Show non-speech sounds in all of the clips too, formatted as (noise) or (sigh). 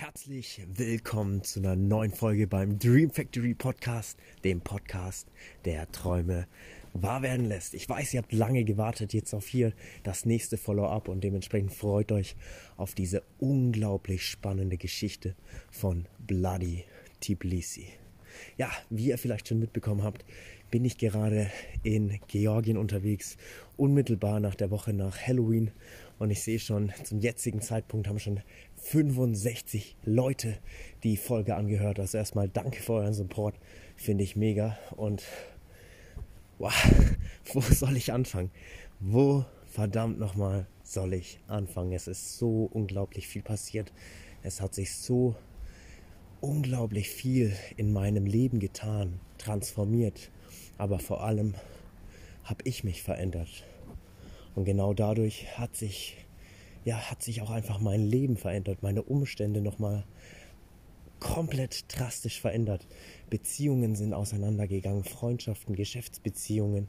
Herzlich willkommen zu einer neuen Folge beim Dream Factory Podcast, dem Podcast, der Träume wahr werden lässt. Ich weiß, ihr habt lange gewartet jetzt auf hier das nächste Follow-up und dementsprechend freut euch auf diese unglaublich spannende Geschichte von Bloody Tbilisi. Ja, wie ihr vielleicht schon mitbekommen habt, bin ich gerade in Georgien unterwegs, unmittelbar nach der Woche nach Halloween. Und ich sehe schon, zum jetzigen Zeitpunkt haben schon 65 Leute die Folge angehört. Also erstmal danke für euren Support, finde ich mega. Und wow, (laughs) wo soll ich anfangen? Wo verdammt nochmal soll ich anfangen? Es ist so unglaublich viel passiert. Es hat sich so unglaublich viel in meinem Leben getan, transformiert. Aber vor allem habe ich mich verändert. Und genau dadurch hat sich, ja, hat sich auch einfach mein Leben verändert, meine Umstände nochmal komplett drastisch verändert. Beziehungen sind auseinandergegangen, Freundschaften, Geschäftsbeziehungen.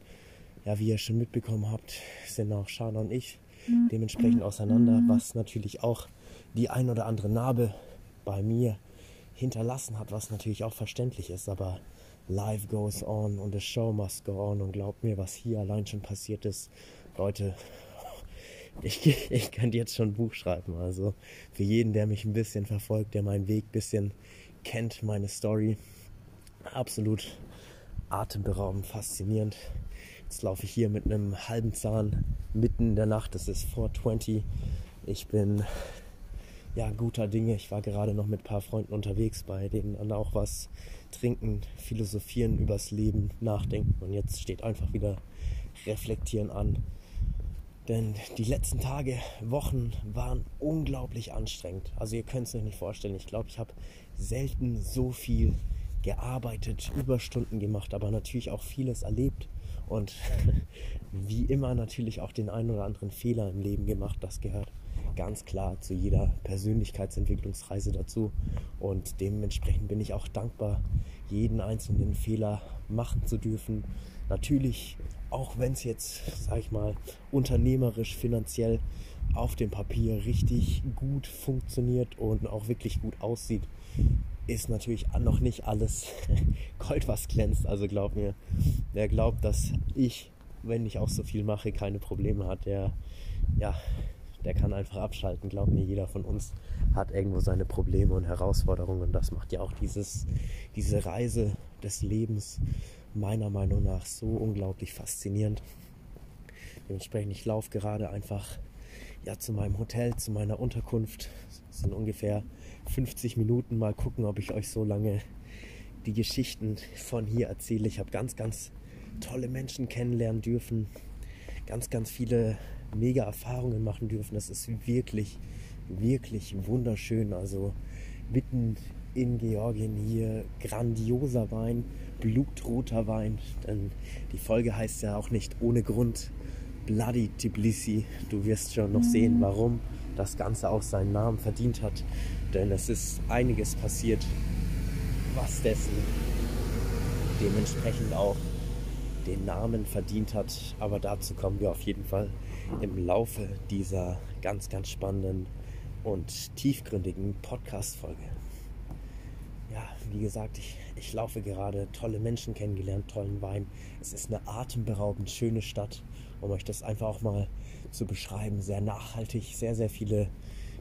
Ja, wie ihr schon mitbekommen habt, sind auch Shana und ich dementsprechend auseinander, was natürlich auch die ein oder andere Narbe bei mir hinterlassen hat, was natürlich auch verständlich ist, aber life goes on und the show must go on und glaubt mir, was hier allein schon passiert ist, Leute, (laughs) ich, ich könnte jetzt schon ein Buch schreiben, also für jeden, der mich ein bisschen verfolgt, der meinen Weg ein bisschen kennt, meine Story, absolut atemberaubend, faszinierend. Jetzt laufe ich hier mit einem halben Zahn mitten in der Nacht, es ist 420, ich bin ja, guter Dinge. Ich war gerade noch mit ein paar Freunden unterwegs, bei denen dann auch was trinken, philosophieren übers Leben, nachdenken. Und jetzt steht einfach wieder reflektieren an. Denn die letzten Tage, Wochen waren unglaublich anstrengend. Also ihr könnt es euch nicht vorstellen. Ich glaube, ich habe selten so viel gearbeitet, Überstunden gemacht, aber natürlich auch vieles erlebt. Und (laughs) wie immer natürlich auch den einen oder anderen Fehler im Leben gemacht. Das gehört ganz klar zu jeder Persönlichkeitsentwicklungsreise dazu. Und dementsprechend bin ich auch dankbar, jeden einzelnen Fehler machen zu dürfen. Natürlich, auch wenn es jetzt, sag ich mal, unternehmerisch, finanziell auf dem Papier richtig gut funktioniert und auch wirklich gut aussieht, ist natürlich noch nicht alles (laughs) Gold, was glänzt. Also glaub mir, wer glaubt, dass ich, wenn ich auch so viel mache, keine Probleme hat, der, ja, der kann einfach abschalten. Glaub mir, jeder von uns hat irgendwo seine Probleme und Herausforderungen. Und das macht ja auch dieses, diese Reise des Lebens meiner Meinung nach so unglaublich faszinierend. Dementsprechend, ich laufe gerade einfach ja, zu meinem Hotel, zu meiner Unterkunft. Das sind ungefähr 50 Minuten. Mal gucken, ob ich euch so lange die Geschichten von hier erzähle. Ich habe ganz, ganz tolle Menschen kennenlernen dürfen. Ganz, ganz viele mega Erfahrungen machen dürfen. Das ist wirklich, wirklich wunderschön. Also mitten in Georgien hier grandioser Wein, blutroter Wein. Denn die Folge heißt ja auch nicht ohne Grund Bloody Tbilisi. Du wirst schon noch sehen, mhm. warum das Ganze auch seinen Namen verdient hat. Denn es ist einiges passiert, was dessen dementsprechend auch den Namen verdient hat. Aber dazu kommen wir auf jeden Fall im Laufe dieser ganz, ganz spannenden und tiefgründigen Podcast-Folge. Ja, wie gesagt, ich, ich laufe gerade, tolle Menschen kennengelernt, tollen Wein. Es ist eine atemberaubend schöne Stadt, um euch das einfach auch mal zu beschreiben. Sehr nachhaltig, sehr, sehr viele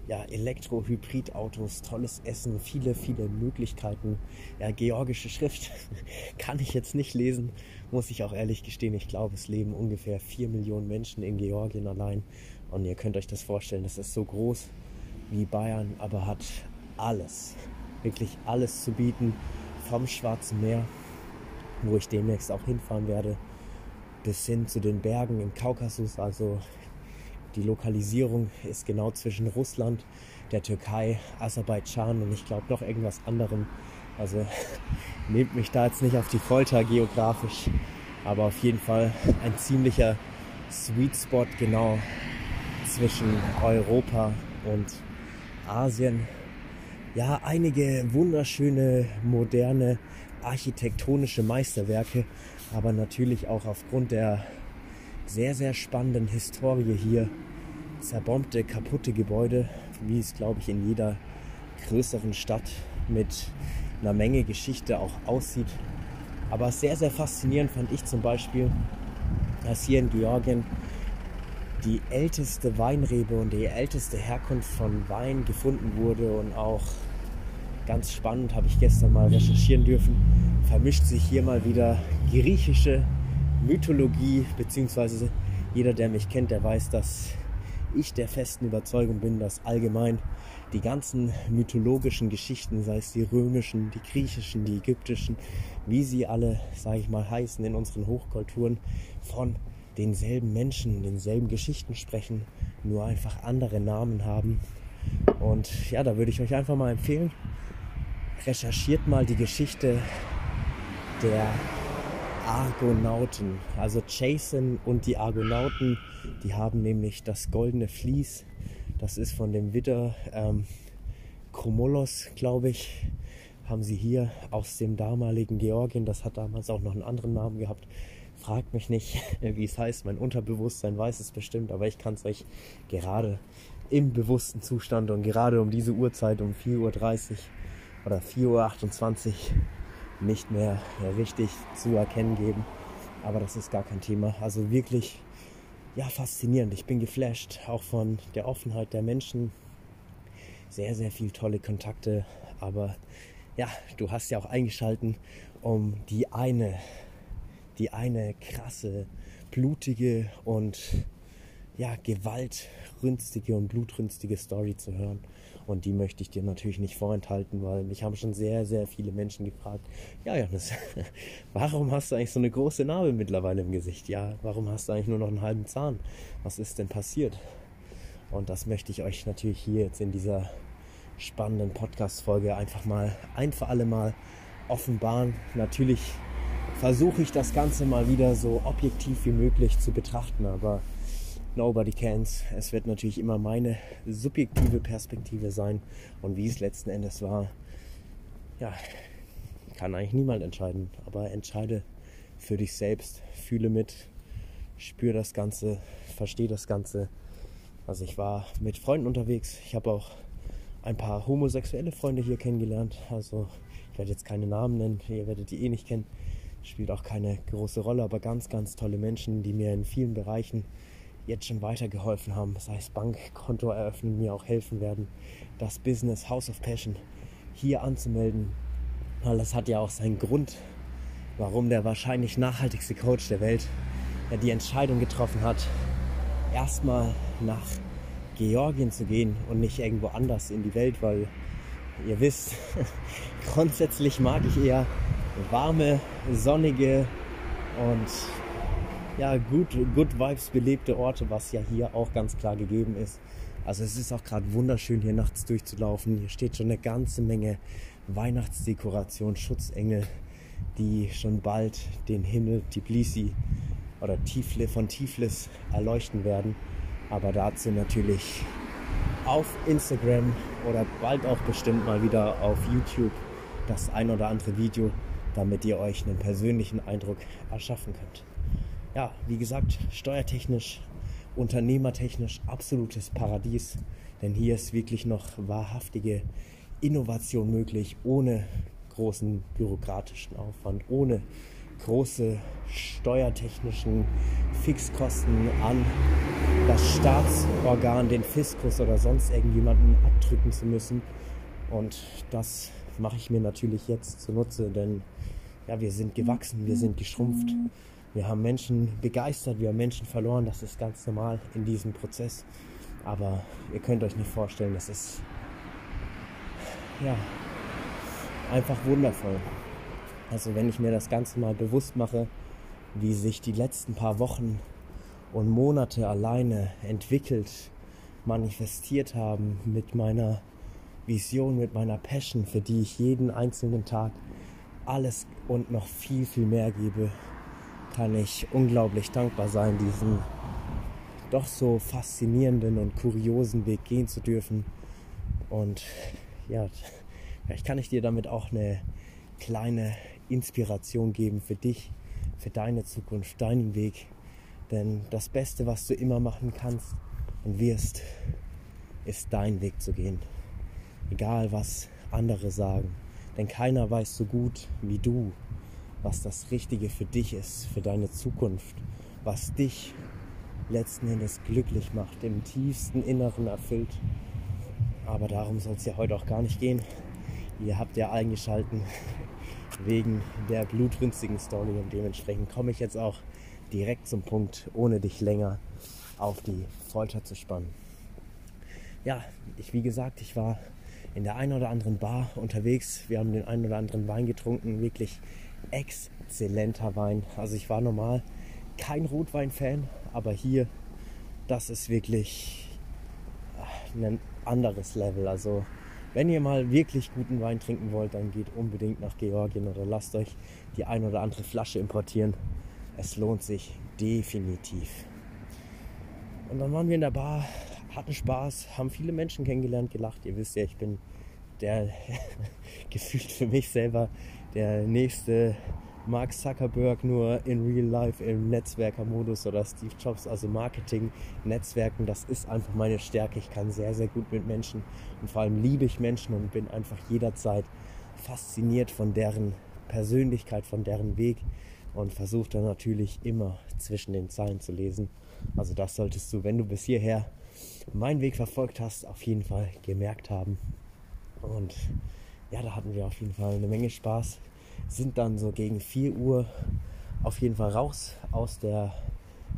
ja, Elektro-Hybrid-Autos, tolles Essen, viele, viele Möglichkeiten. Ja, georgische Schrift (laughs) kann ich jetzt nicht lesen, muss ich auch ehrlich gestehen. Ich glaube, es leben ungefähr 4 Millionen Menschen in Georgien allein. Und ihr könnt euch das vorstellen, das ist so groß wie Bayern, aber hat alles, wirklich alles zu bieten. Vom Schwarzen Meer, wo ich demnächst auch hinfahren werde, bis hin zu den Bergen im Kaukasus, also die Lokalisierung ist genau zwischen Russland, der Türkei, Aserbaidschan und ich glaube noch irgendwas anderem. Also (laughs) nehmt mich da jetzt nicht auf die Folter geografisch, aber auf jeden Fall ein ziemlicher Sweet Spot genau zwischen Europa und Asien. Ja, einige wunderschöne, moderne, architektonische Meisterwerke, aber natürlich auch aufgrund der sehr, sehr spannenden Historie hier. Zerbombte, kaputte Gebäude, wie es, glaube ich, in jeder größeren Stadt mit einer Menge Geschichte auch aussieht. Aber sehr, sehr faszinierend fand ich zum Beispiel, dass hier in Georgien die älteste Weinrebe und die älteste Herkunft von Wein gefunden wurde und auch ganz spannend, habe ich gestern mal recherchieren dürfen, vermischt sich hier mal wieder griechische Mythologie, beziehungsweise jeder, der mich kennt, der weiß, dass ich der festen Überzeugung bin, dass allgemein die ganzen mythologischen Geschichten, sei es die römischen, die griechischen, die ägyptischen, wie sie alle, sage ich mal, heißen in unseren Hochkulturen, von denselben Menschen, denselben Geschichten sprechen, nur einfach andere Namen haben. Und ja, da würde ich euch einfach mal empfehlen, recherchiert mal die Geschichte der Argonauten. Also Jason und die Argonauten, die haben nämlich das goldene Vlies. Das ist von dem Widder ähm, glaube ich, haben sie hier aus dem damaligen Georgien. Das hat damals auch noch einen anderen Namen gehabt. Fragt mich nicht, (laughs) wie es heißt. Mein Unterbewusstsein weiß es bestimmt, aber ich kann es euch gerade im bewussten Zustand und gerade um diese Uhrzeit um 4.30 Uhr oder 4.28 Uhr nicht mehr richtig zu erkennen geben. Aber das ist gar kein Thema. Also wirklich, ja, faszinierend. Ich bin geflasht, auch von der Offenheit der Menschen. Sehr, sehr viel tolle Kontakte. Aber ja, du hast ja auch eingeschalten, um die eine, die eine krasse, blutige und ja, gewaltrünstige und blutrünstige Story zu hören. Und die möchte ich dir natürlich nicht vorenthalten, weil mich haben schon sehr, sehr viele Menschen gefragt, ja, Janis, (laughs) warum hast du eigentlich so eine große Narbe mittlerweile im Gesicht? Ja, warum hast du eigentlich nur noch einen halben Zahn? Was ist denn passiert? Und das möchte ich euch natürlich hier jetzt in dieser spannenden Podcast-Folge einfach mal ein für alle Mal offenbaren. Natürlich versuche ich das Ganze mal wieder so objektiv wie möglich zu betrachten, aber Nobody cans. Es wird natürlich immer meine subjektive Perspektive sein. Und wie es letzten Endes war, ja, kann eigentlich niemand entscheiden. Aber entscheide für dich selbst. Fühle mit, spüre das Ganze, verstehe das Ganze. Also ich war mit Freunden unterwegs. Ich habe auch ein paar homosexuelle Freunde hier kennengelernt. Also ich werde jetzt keine Namen nennen, ihr werdet die eh nicht kennen. Spielt auch keine große Rolle, aber ganz, ganz tolle Menschen, die mir in vielen Bereichen jetzt schon weitergeholfen haben, sei es Bankkonto eröffnen, mir auch helfen werden, das Business House of Passion hier anzumelden. Weil das hat ja auch seinen Grund, warum der wahrscheinlich nachhaltigste Coach der Welt ja die Entscheidung getroffen hat, erstmal nach Georgien zu gehen und nicht irgendwo anders in die Welt, weil ihr wisst, (laughs) grundsätzlich mag ich eher warme, sonnige und ja, gut, good vibes belebte Orte, was ja hier auch ganz klar gegeben ist. Also es ist auch gerade wunderschön hier nachts durchzulaufen. Hier steht schon eine ganze Menge Weihnachtsdekoration, Schutzengel, die schon bald den Himmel Tbilisi oder Tifle von Tiflis erleuchten werden. Aber dazu natürlich auf Instagram oder bald auch bestimmt mal wieder auf YouTube das ein oder andere Video, damit ihr euch einen persönlichen Eindruck erschaffen könnt ja, wie gesagt, steuertechnisch, unternehmertechnisch absolutes Paradies. Denn hier ist wirklich noch wahrhaftige Innovation möglich, ohne großen bürokratischen Aufwand, ohne große steuertechnischen Fixkosten an das Staatsorgan, den Fiskus oder sonst irgendjemanden abdrücken zu müssen. Und das mache ich mir natürlich jetzt zunutze, denn ja, wir sind gewachsen, wir sind geschrumpft. Wir haben Menschen begeistert, wir haben Menschen verloren. Das ist ganz normal in diesem Prozess. Aber ihr könnt euch nicht vorstellen, das ist ja einfach wundervoll. Also wenn ich mir das Ganze mal bewusst mache, wie sich die letzten paar Wochen und Monate alleine entwickelt, manifestiert haben mit meiner Vision, mit meiner Passion, für die ich jeden einzelnen Tag alles und noch viel, viel mehr gebe, kann ich unglaublich dankbar sein, diesen doch so faszinierenden und kuriosen Weg gehen zu dürfen. Und ja, vielleicht kann ich dir damit auch eine kleine Inspiration geben für dich, für deine Zukunft, deinen Weg. Denn das Beste, was du immer machen kannst und wirst, ist dein Weg zu gehen. egal was andere sagen. Denn keiner weiß so gut wie du, was das Richtige für dich ist, für deine Zukunft, was dich letzten Endes glücklich macht, im tiefsten Inneren erfüllt. Aber darum soll es ja heute auch gar nicht gehen. Ihr habt ja eingeschalten (laughs) wegen der blutrünstigen Story und dementsprechend komme ich jetzt auch direkt zum Punkt, ohne dich länger auf die Folter zu spannen. Ja, ich wie gesagt, ich war in der einen oder anderen Bar unterwegs. Wir haben den einen oder anderen Wein getrunken, wirklich exzellenter Wein. Also ich war normal kein Rotwein-Fan, aber hier, das ist wirklich ein anderes Level. Also wenn ihr mal wirklich guten Wein trinken wollt, dann geht unbedingt nach Georgien oder lasst euch die ein oder andere Flasche importieren. Es lohnt sich definitiv. Und dann waren wir in der Bar, hatten Spaß, haben viele Menschen kennengelernt, gelacht. Ihr wisst ja, ich bin der (laughs) gefühlt für mich selber der nächste Mark Zuckerberg nur in Real Life im Netzwerkermodus oder Steve Jobs, also Marketing, Netzwerken, das ist einfach meine Stärke. Ich kann sehr, sehr gut mit Menschen und vor allem liebe ich Menschen und bin einfach jederzeit fasziniert von deren Persönlichkeit, von deren Weg und versuche dann natürlich immer zwischen den Zeilen zu lesen. Also das solltest du, wenn du bis hierher meinen Weg verfolgt hast, auf jeden Fall gemerkt haben. Und ja, da hatten wir auf jeden Fall eine Menge Spaß sind dann so gegen 4 Uhr auf jeden Fall raus aus der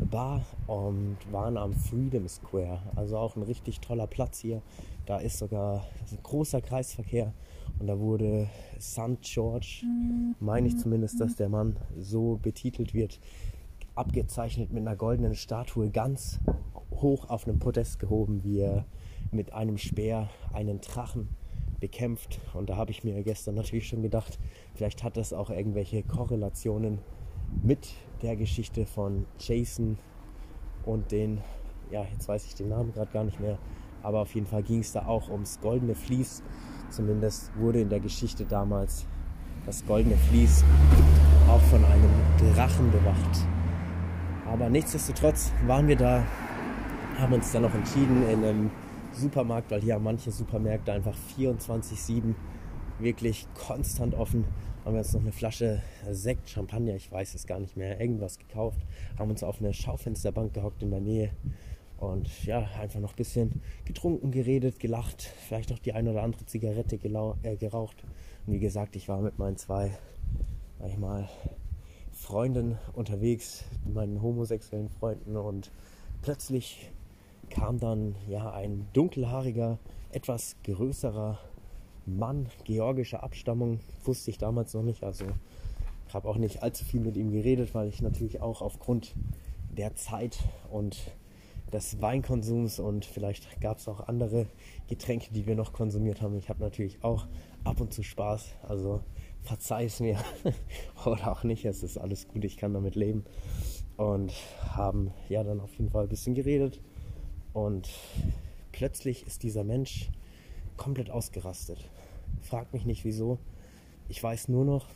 Bar und waren am Freedom Square. Also auch ein richtig toller Platz hier. Da ist sogar ist ein großer Kreisverkehr und da wurde St. George, meine ich zumindest, dass der Mann so betitelt wird, abgezeichnet mit einer goldenen Statue ganz hoch auf einem Podest gehoben, wie er mit einem Speer einen Drachen bekämpft. Und da habe ich mir gestern natürlich schon gedacht, vielleicht hat das auch irgendwelche Korrelationen mit der Geschichte von Jason und den, ja, jetzt weiß ich den Namen gerade gar nicht mehr, aber auf jeden Fall ging es da auch ums goldene Vlies. Zumindest wurde in der Geschichte damals das goldene Vlies auch von einem Drachen bewacht. Aber nichtsdestotrotz waren wir da, haben uns dann noch entschieden, in einem Supermarkt, weil hier haben manche Supermärkte einfach 24-7 wirklich konstant offen. Haben wir uns noch eine Flasche Sekt, Champagner, ich weiß es gar nicht mehr, irgendwas gekauft. Haben uns auf eine Schaufensterbank gehockt in der Nähe und ja, einfach noch ein bisschen getrunken, geredet, gelacht, vielleicht auch die eine oder andere Zigarette äh, geraucht. Und wie gesagt, ich war mit meinen zwei, sag ich mal, Freunden unterwegs, meinen homosexuellen Freunden und plötzlich kam dann ja ein dunkelhaariger, etwas größerer Mann georgischer Abstammung, wusste ich damals noch nicht. Also habe auch nicht allzu viel mit ihm geredet, weil ich natürlich auch aufgrund der Zeit und des Weinkonsums und vielleicht gab es auch andere Getränke, die wir noch konsumiert haben. Ich habe natürlich auch ab und zu Spaß, also verzeih es mir (laughs) oder auch nicht, es ist alles gut, ich kann damit leben. Und haben ja dann auf jeden Fall ein bisschen geredet, und plötzlich ist dieser Mensch komplett ausgerastet. Frag mich nicht wieso. Ich weiß nur noch,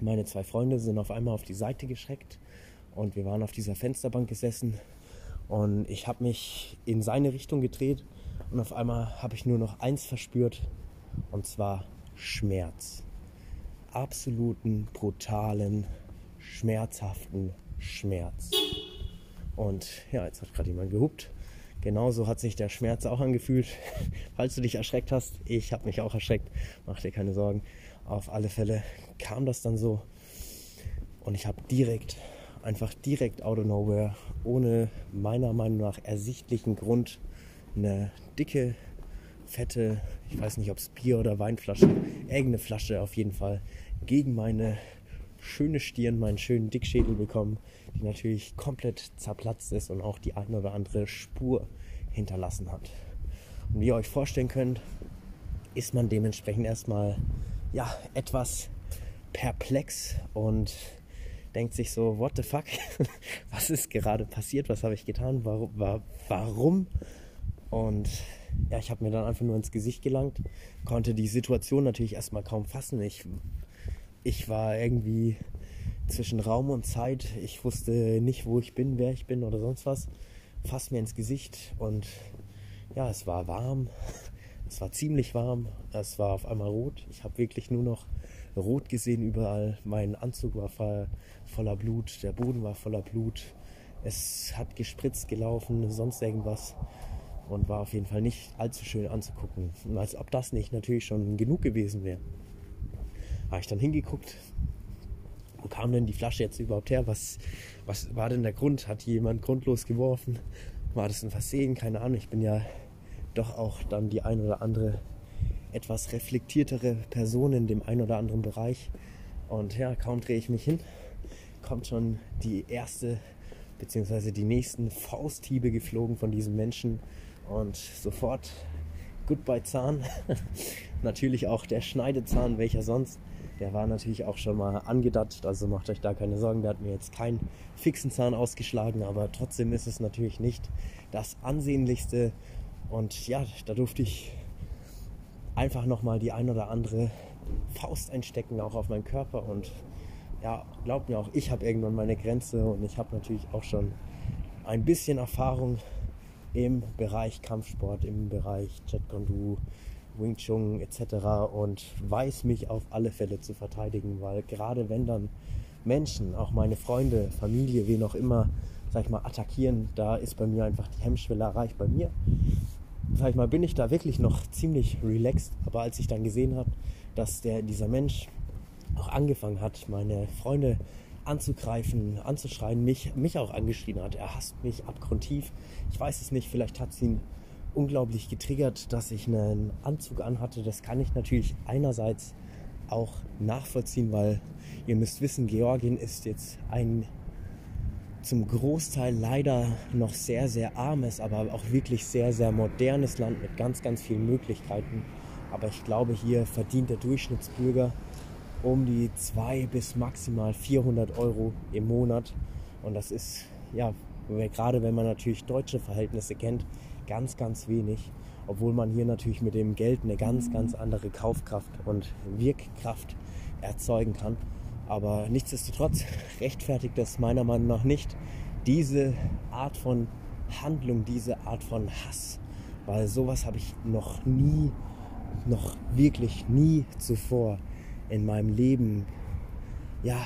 meine zwei Freunde sind auf einmal auf die Seite geschreckt und wir waren auf dieser Fensterbank gesessen und ich habe mich in seine Richtung gedreht und auf einmal habe ich nur noch eins verspürt und zwar Schmerz. Absoluten, brutalen, schmerzhaften Schmerz. Und ja, jetzt hat gerade jemand gehupt. Genauso hat sich der Schmerz auch angefühlt. (laughs) Falls du dich erschreckt hast, ich habe mich auch erschreckt, mach dir keine Sorgen. Auf alle Fälle kam das dann so und ich habe direkt, einfach direkt out of nowhere, ohne meiner Meinung nach ersichtlichen Grund, eine dicke, fette, ich weiß nicht ob es Bier oder Weinflasche, irgendeine Flasche auf jeden Fall, gegen meine schöne Stirn, meinen schönen Dickschädel bekommen, die natürlich komplett zerplatzt ist und auch die eine oder andere Spur hinterlassen hat. Und wie ihr euch vorstellen könnt, ist man dementsprechend erstmal ja etwas perplex und denkt sich so, what the fuck, (laughs) was ist gerade passiert, was habe ich getan, warum, warum? Und ja, ich habe mir dann einfach nur ins Gesicht gelangt, konnte die Situation natürlich erstmal kaum fassen. Ich ich war irgendwie zwischen Raum und Zeit. Ich wusste nicht, wo ich bin, wer ich bin oder sonst was. Fasst mir ins Gesicht und ja, es war warm. Es war ziemlich warm, es war auf einmal rot. Ich habe wirklich nur noch rot gesehen überall. Mein Anzug war voller Blut, der Boden war voller Blut. Es hat gespritzt gelaufen, sonst irgendwas. Und war auf jeden Fall nicht allzu schön anzugucken. Als ob das nicht natürlich schon genug gewesen wäre. Habe ich dann hingeguckt, wo kam denn die Flasche jetzt überhaupt her? Was, was war denn der Grund? Hat jemand grundlos geworfen? War das ein Versehen? Keine Ahnung. Ich bin ja doch auch dann die ein oder andere etwas reflektiertere Person in dem ein oder anderen Bereich. Und ja, kaum drehe ich mich hin, kommt schon die erste bzw. die nächsten Fausthiebe geflogen von diesem Menschen und sofort Goodbye Zahn. (laughs) natürlich auch der Schneidezahn, welcher sonst. Der war natürlich auch schon mal angedatscht, also macht euch da keine Sorgen. Der hat mir jetzt keinen fixen Zahn ausgeschlagen, aber trotzdem ist es natürlich nicht das ansehnlichste. Und ja, da durfte ich einfach nochmal die ein oder andere Faust einstecken, auch auf meinen Körper. Und ja, glaubt mir auch, ich habe irgendwann meine Grenze und ich habe natürlich auch schon ein bisschen Erfahrung im Bereich Kampfsport, im Bereich Jetkondu, Wing Chun etc. und weiß mich auf alle Fälle zu verteidigen, weil gerade wenn dann Menschen, auch meine Freunde, Familie, wen auch immer, sag ich mal, attackieren, da ist bei mir einfach die Hemmschwelle erreicht. Bei mir, sag ich mal, bin ich da wirklich noch ziemlich relaxed, aber als ich dann gesehen habe, dass der, dieser Mensch auch angefangen hat, meine Freunde anzugreifen, anzuschreien, mich, mich auch angeschrien hat. Er hasst mich abgrundtief. Ich weiß es nicht, vielleicht hat es ihn unglaublich getriggert, dass ich einen Anzug anhatte. Das kann ich natürlich einerseits auch nachvollziehen, weil ihr müsst wissen, Georgien ist jetzt ein zum Großteil leider noch sehr, sehr armes, aber auch wirklich sehr, sehr modernes Land mit ganz, ganz vielen Möglichkeiten. Aber ich glaube, hier verdient der Durchschnittsbürger um die 2 bis maximal 400 Euro im Monat. Und das ist, ja, gerade wenn man natürlich deutsche Verhältnisse kennt, ganz, ganz wenig, obwohl man hier natürlich mit dem Geld eine ganz, ganz andere Kaufkraft und Wirkkraft erzeugen kann. Aber nichtsdestotrotz (laughs) rechtfertigt das meiner Meinung nach nicht diese Art von Handlung, diese Art von Hass, weil sowas habe ich noch nie, noch wirklich nie zuvor in meinem Leben ja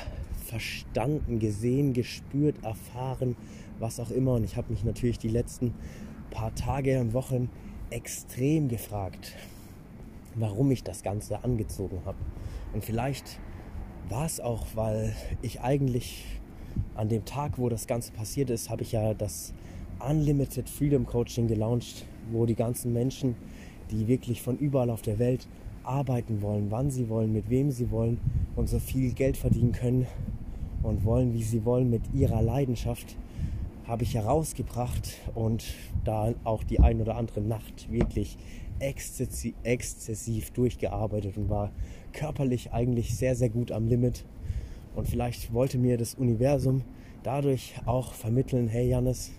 verstanden, gesehen, gespürt, erfahren, was auch immer. Und ich habe mich natürlich die letzten paar Tage und Wochen extrem gefragt, warum ich das Ganze angezogen habe. Und vielleicht war es auch, weil ich eigentlich an dem Tag, wo das Ganze passiert ist, habe ich ja das Unlimited Freedom Coaching gelauncht, wo die ganzen Menschen, die wirklich von überall auf der Welt arbeiten wollen, wann sie wollen, mit wem sie wollen und so viel Geld verdienen können und wollen, wie sie wollen, mit ihrer Leidenschaft, habe ich herausgebracht und da auch die ein oder andere Nacht wirklich exzessiv, durchgearbeitet und war körperlich eigentlich sehr, sehr gut am Limit. Und vielleicht wollte mir das Universum dadurch auch vermitteln, hey Janis,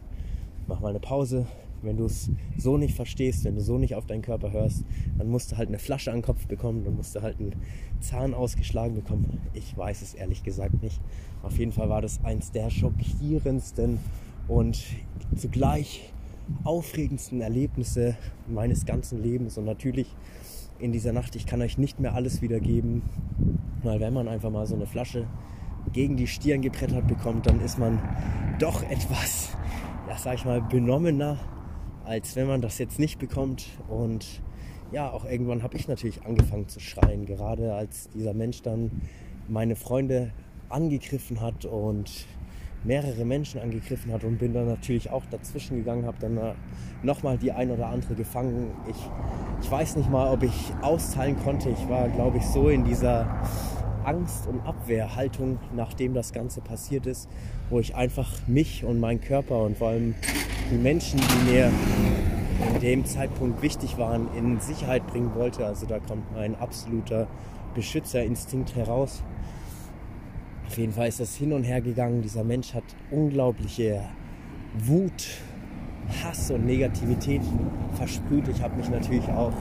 mach mal eine Pause. Wenn du es so nicht verstehst, wenn du so nicht auf deinen Körper hörst, dann musst du halt eine Flasche an den Kopf bekommen, dann musst du halt einen Zahn ausgeschlagen bekommen. Ich weiß es ehrlich gesagt nicht. Auf jeden Fall war das eins der schockierendsten und zugleich aufregendsten Erlebnisse meines ganzen Lebens. Und natürlich in dieser Nacht, ich kann euch nicht mehr alles wiedergeben, weil wenn man einfach mal so eine Flasche gegen die Stirn gebrettert bekommt, dann ist man doch etwas, ja, sag ich mal, benommener, als wenn man das jetzt nicht bekommt. Und ja, auch irgendwann habe ich natürlich angefangen zu schreien, gerade als dieser Mensch dann meine Freunde angegriffen hat und mehrere Menschen angegriffen hat und bin dann natürlich auch dazwischen gegangen, habe dann nochmal die ein oder andere gefangen. Ich, ich weiß nicht mal, ob ich austeilen konnte. Ich war, glaube ich, so in dieser Angst- und Abwehrhaltung, nachdem das Ganze passiert ist, wo ich einfach mich und meinen Körper und vor allem die Menschen, die mir in dem Zeitpunkt wichtig waren, in Sicherheit bringen wollte. Also da kommt mein absoluter Beschützerinstinkt heraus. Auf jeden Fall ist das hin und her gegangen. Dieser Mensch hat unglaubliche Wut, Hass und Negativität versprüht. Ich habe mich natürlich auch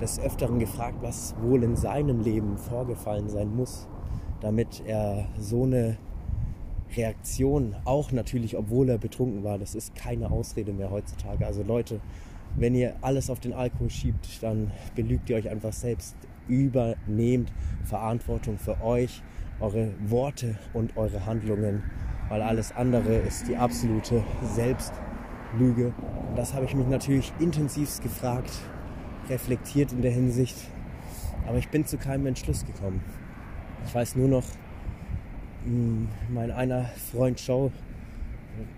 des Öfteren gefragt, was wohl in seinem Leben vorgefallen sein muss, damit er so eine Reaktion, auch natürlich, obwohl er betrunken war, das ist keine Ausrede mehr heutzutage. Also Leute, wenn ihr alles auf den Alkohol schiebt, dann belügt ihr euch einfach selbst. Übernehmt Verantwortung für euch, eure Worte und eure Handlungen, weil alles andere ist die absolute Selbstlüge. Das habe ich mich natürlich intensivst gefragt, reflektiert in der Hinsicht, aber ich bin zu keinem Entschluss gekommen. Ich weiß nur noch, hm, mein einer Freund Joe,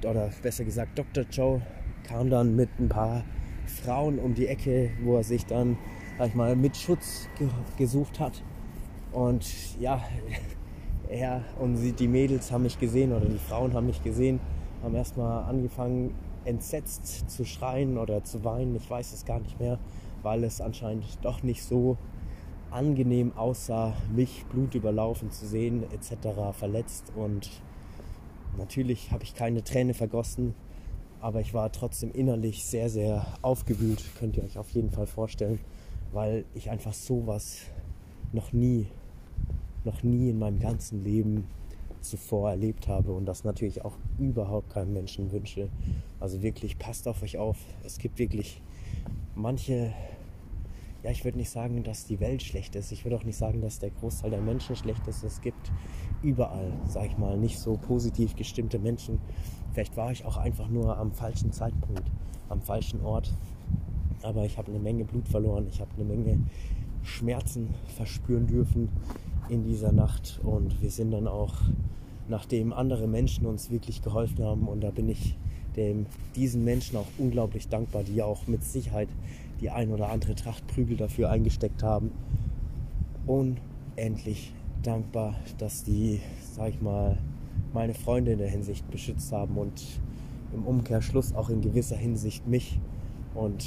oder besser gesagt Dr. Joe, kam dann mit ein paar Frauen um die Ecke, wo er sich dann, sag ich mal, mit Schutz ge gesucht hat. Und ja, er und sie, die Mädels haben mich gesehen oder die Frauen haben mich gesehen, haben erstmal angefangen, entsetzt zu schreien oder zu weinen. Ich weiß es gar nicht mehr, weil es anscheinend doch nicht so angenehm aussah, mich blutüberlaufen zu sehen, etc. verletzt. Und natürlich habe ich keine Träne vergossen, aber ich war trotzdem innerlich sehr, sehr aufgewühlt, könnt ihr euch auf jeden Fall vorstellen, weil ich einfach sowas noch nie, noch nie in meinem ganzen Leben zuvor erlebt habe und das natürlich auch überhaupt keinem Menschen wünsche. Also wirklich, passt auf euch auf. Es gibt wirklich manche, ja, ich würde nicht sagen, dass die Welt schlecht ist. Ich würde auch nicht sagen, dass der Großteil der Menschen schlecht ist. Es gibt überall, sag ich mal, nicht so positiv gestimmte Menschen. Vielleicht war ich auch einfach nur am falschen Zeitpunkt, am falschen Ort. Aber ich habe eine Menge Blut verloren. Ich habe eine Menge Schmerzen verspüren dürfen in dieser Nacht. Und wir sind dann auch, nachdem andere Menschen uns wirklich geholfen haben, und da bin ich dem, diesen Menschen auch unglaublich dankbar, die auch mit Sicherheit die ein oder andere Tracht Prügel dafür eingesteckt haben. Unendlich dankbar, dass die, sag ich mal, meine Freunde in der Hinsicht beschützt haben und im Umkehrschluss auch in gewisser Hinsicht mich. Und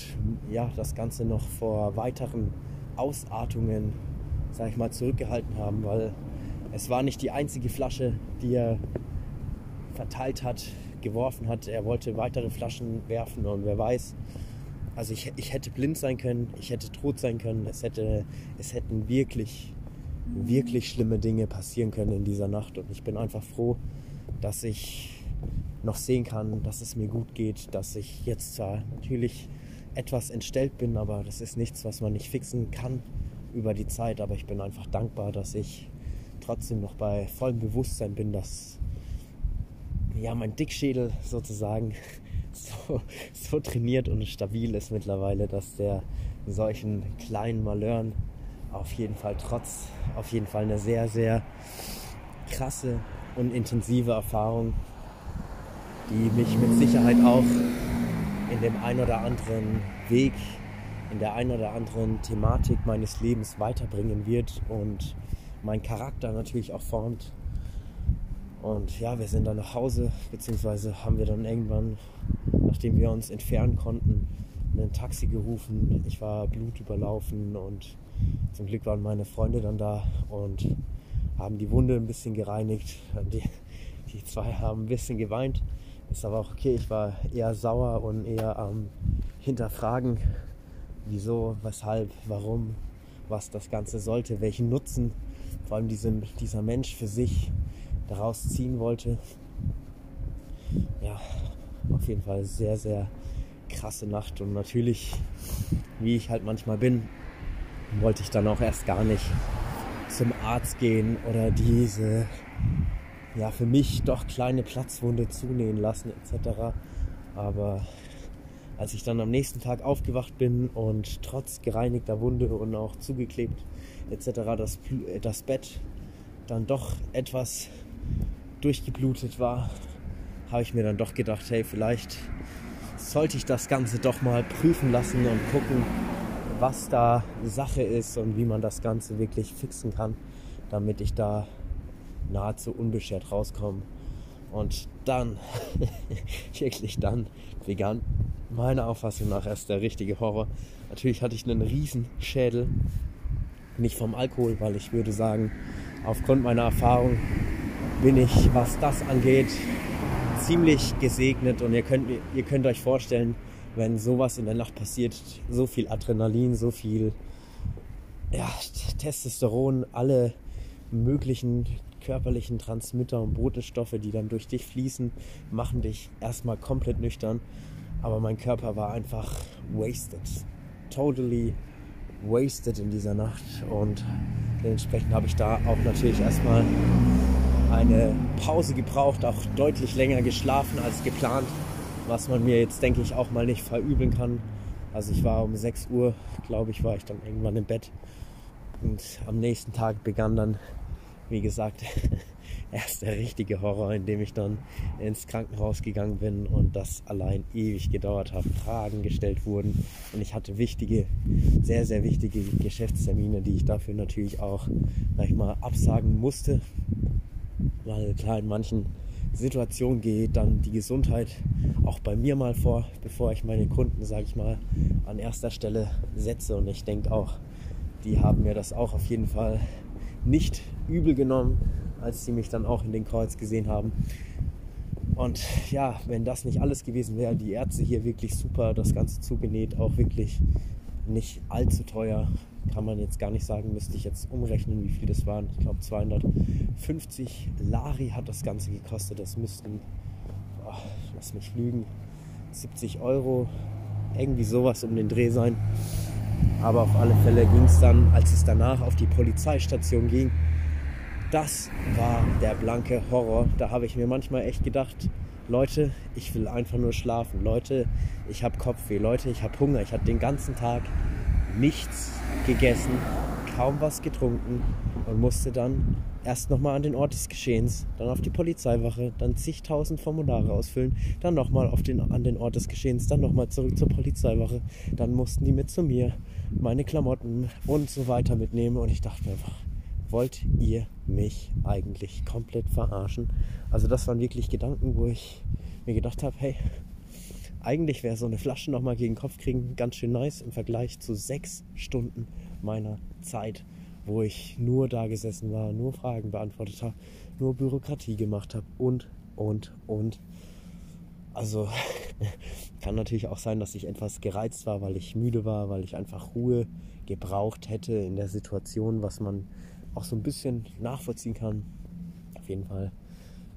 ja, das Ganze noch vor weiteren Ausartungen, sag ich mal, zurückgehalten haben, weil es war nicht die einzige Flasche, die er verteilt hat, geworfen hat. Er wollte weitere Flaschen werfen und wer weiß. Also ich, ich hätte blind sein können, ich hätte tot sein können, es, hätte, es hätten wirklich wirklich schlimme Dinge passieren können in dieser Nacht. Und ich bin einfach froh, dass ich noch sehen kann, dass es mir gut geht, dass ich jetzt zwar natürlich etwas entstellt bin, aber das ist nichts, was man nicht fixen kann über die Zeit. Aber ich bin einfach dankbar, dass ich trotzdem noch bei vollem Bewusstsein bin, dass ja mein Dickschädel sozusagen (laughs) so, so trainiert und stabil ist mittlerweile, dass der solchen kleinen Malören auf jeden Fall trotz, auf jeden Fall eine sehr, sehr krasse und intensive Erfahrung, die mich mit Sicherheit auch in dem ein oder anderen Weg, in der ein oder anderen Thematik meines Lebens weiterbringen wird und mein Charakter natürlich auch formt. Und ja, wir sind dann nach Hause, beziehungsweise haben wir dann irgendwann, nachdem wir uns entfernen konnten, ein Taxi gerufen. Ich war blutüberlaufen und zum Glück waren meine Freunde dann da und haben die Wunde ein bisschen gereinigt. (laughs) Die, die zwei haben ein bisschen geweint. Ist aber auch okay. Ich war eher sauer und eher am Hinterfragen, wieso, weshalb, warum, was das Ganze sollte, welchen Nutzen vor allem diesem, dieser Mensch für sich daraus ziehen wollte. Ja, auf jeden Fall sehr, sehr krasse Nacht und natürlich, wie ich halt manchmal bin, wollte ich dann auch erst gar nicht zum Arzt gehen oder diese ja für mich doch kleine Platzwunde zunähen lassen etc. Aber als ich dann am nächsten Tag aufgewacht bin und trotz gereinigter Wunde und auch zugeklebt etc. das, das Bett dann doch etwas durchgeblutet war, habe ich mir dann doch gedacht, hey, vielleicht sollte ich das Ganze doch mal prüfen lassen und gucken, was da Sache ist und wie man das Ganze wirklich fixen kann, damit ich da nahezu unbeschert rauskomme. Und dann, (laughs) wirklich dann, begann meiner Auffassung nach erst der richtige Horror. Natürlich hatte ich einen riesen Schädel, nicht vom Alkohol, weil ich würde sagen, aufgrund meiner Erfahrung bin ich, was das angeht, ziemlich gesegnet und ihr könnt, ihr könnt euch vorstellen, wenn sowas in der Nacht passiert, so viel Adrenalin, so viel ja, Testosteron, alle möglichen körperlichen Transmitter und Botenstoffe, die dann durch dich fließen, machen dich erstmal komplett nüchtern. Aber mein Körper war einfach wasted. Totally wasted in dieser Nacht. Und dementsprechend habe ich da auch natürlich erstmal eine Pause gebraucht, auch deutlich länger geschlafen als geplant, was man mir jetzt, denke ich, auch mal nicht verübeln kann. Also ich war um 6 Uhr, glaube ich, war ich dann irgendwann im Bett. Und am nächsten Tag begann dann, wie gesagt, (laughs) erst der richtige Horror, in dem ich dann ins Krankenhaus gegangen bin und das allein ewig gedauert hat, Fragen gestellt wurden. Und ich hatte wichtige, sehr, sehr wichtige Geschäftstermine, die ich dafür natürlich auch, sag ich mal, absagen musste, weil klar in manchen Situationen geht dann die Gesundheit auch bei mir mal vor, bevor ich meine Kunden, sage ich mal, an erster Stelle setze. Und ich denke auch, die haben mir das auch auf jeden Fall nicht übel genommen, als sie mich dann auch in den Kreuz gesehen haben. Und ja, wenn das nicht alles gewesen wäre, die Ärzte hier wirklich super, das Ganze zugenäht, auch wirklich nicht allzu teuer, kann man jetzt gar nicht sagen, müsste ich jetzt umrechnen, wie viel das waren. Ich glaube 250 Lari hat das Ganze gekostet. Das müssten, oh, lass mich lügen, 70 Euro, irgendwie sowas um den Dreh sein. Aber auf alle Fälle ging es dann, als es danach auf die Polizeistation ging, das war der blanke Horror. Da habe ich mir manchmal echt gedacht, Leute, ich will einfach nur schlafen. Leute, ich habe Kopfweh. Leute, ich habe Hunger. Ich habe den ganzen Tag nichts gegessen, kaum was getrunken und musste dann erst nochmal an den Ort des Geschehens, dann auf die Polizeiwache, dann zigtausend Formulare ausfüllen, dann nochmal den, an den Ort des Geschehens, dann nochmal zurück zur Polizeiwache, dann mussten die mit zu mir meine Klamotten und so weiter mitnehmen und ich dachte mir einfach, wollt ihr mich eigentlich komplett verarschen? Also das waren wirklich Gedanken, wo ich mir gedacht habe, hey, eigentlich wäre so eine Flasche nochmal gegen den Kopf kriegen ganz schön nice im Vergleich zu sechs Stunden meiner Zeit, wo ich nur da gesessen war, nur Fragen beantwortet habe, nur Bürokratie gemacht habe und, und, und. Also (laughs) kann natürlich auch sein, dass ich etwas gereizt war, weil ich müde war, weil ich einfach Ruhe gebraucht hätte in der Situation, was man auch so ein bisschen nachvollziehen kann. Auf jeden Fall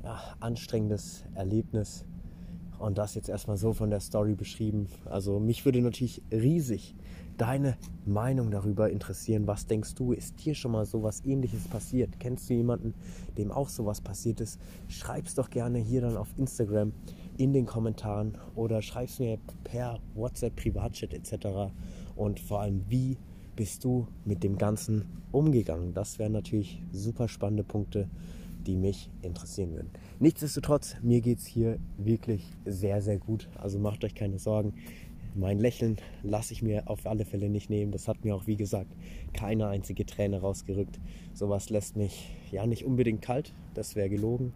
ja, anstrengendes Erlebnis. Und das jetzt erstmal so von der Story beschrieben. Also mich würde natürlich riesig deine Meinung darüber interessieren. Was denkst du? Ist dir schon mal sowas ähnliches passiert? Kennst du jemanden, dem auch sowas passiert ist? Schreib's doch gerne hier dann auf Instagram in den Kommentaren oder schreib's mir per WhatsApp, Privatchat etc. Und vor allem, wie bist du mit dem Ganzen umgegangen? Das wären natürlich super spannende Punkte, die mich interessieren würden. Nichtsdestotrotz, mir geht es hier wirklich sehr, sehr gut. Also macht euch keine Sorgen. Mein Lächeln lasse ich mir auf alle Fälle nicht nehmen. Das hat mir auch, wie gesagt, keine einzige Träne rausgerückt. Sowas lässt mich ja nicht unbedingt kalt, das wäre gelogen.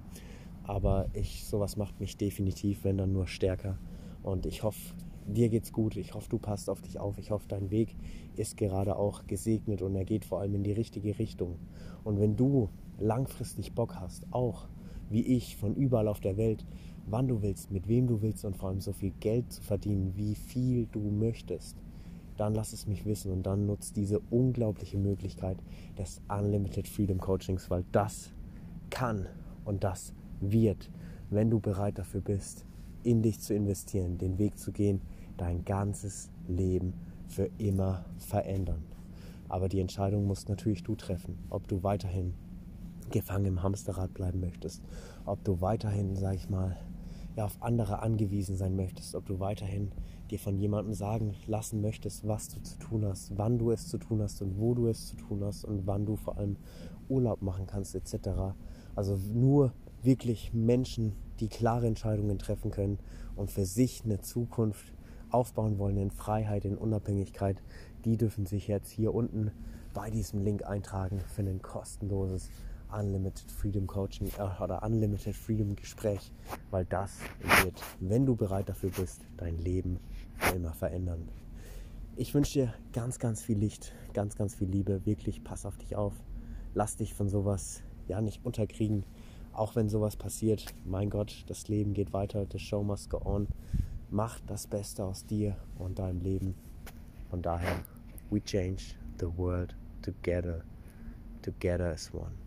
Aber ich, sowas macht mich definitiv, wenn dann nur stärker. Und ich hoffe, dir geht's gut. Ich hoffe, du passt auf dich auf. Ich hoffe, dein Weg ist gerade auch gesegnet und er geht vor allem in die richtige Richtung. Und wenn du langfristig Bock hast, auch wie ich von überall auf der Welt, wann du willst, mit wem du willst und vor allem so viel Geld zu verdienen, wie viel du möchtest, dann lass es mich wissen und dann nutzt diese unglaubliche Möglichkeit des Unlimited Freedom Coachings, weil das kann und das wird, wenn du bereit dafür bist, in dich zu investieren, den Weg zu gehen, dein ganzes Leben für immer verändern. Aber die Entscheidung musst natürlich du treffen, ob du weiterhin gefangen im Hamsterrad bleiben möchtest, ob du weiterhin, sag ich mal, ja, auf andere angewiesen sein möchtest, ob du weiterhin dir von jemandem sagen lassen möchtest, was du zu tun hast, wann du es zu tun hast und wo du es zu tun hast und wann du vor allem Urlaub machen kannst etc. Also nur wirklich Menschen, die klare Entscheidungen treffen können und für sich eine Zukunft aufbauen wollen in Freiheit, in Unabhängigkeit, die dürfen sich jetzt hier unten bei diesem Link eintragen für ein kostenloses Unlimited Freedom Coaching äh, oder Unlimited Freedom Gespräch, weil das wird, wenn du bereit dafür bist, dein Leben immer verändern. Ich wünsche dir ganz, ganz viel Licht, ganz, ganz viel Liebe. Wirklich, pass auf dich auf. Lass dich von sowas ja nicht unterkriegen. Auch wenn sowas passiert, mein Gott, das Leben geht weiter, the show must go on. Mach das Beste aus dir und deinem Leben. Von daher, we change the world together, together as one.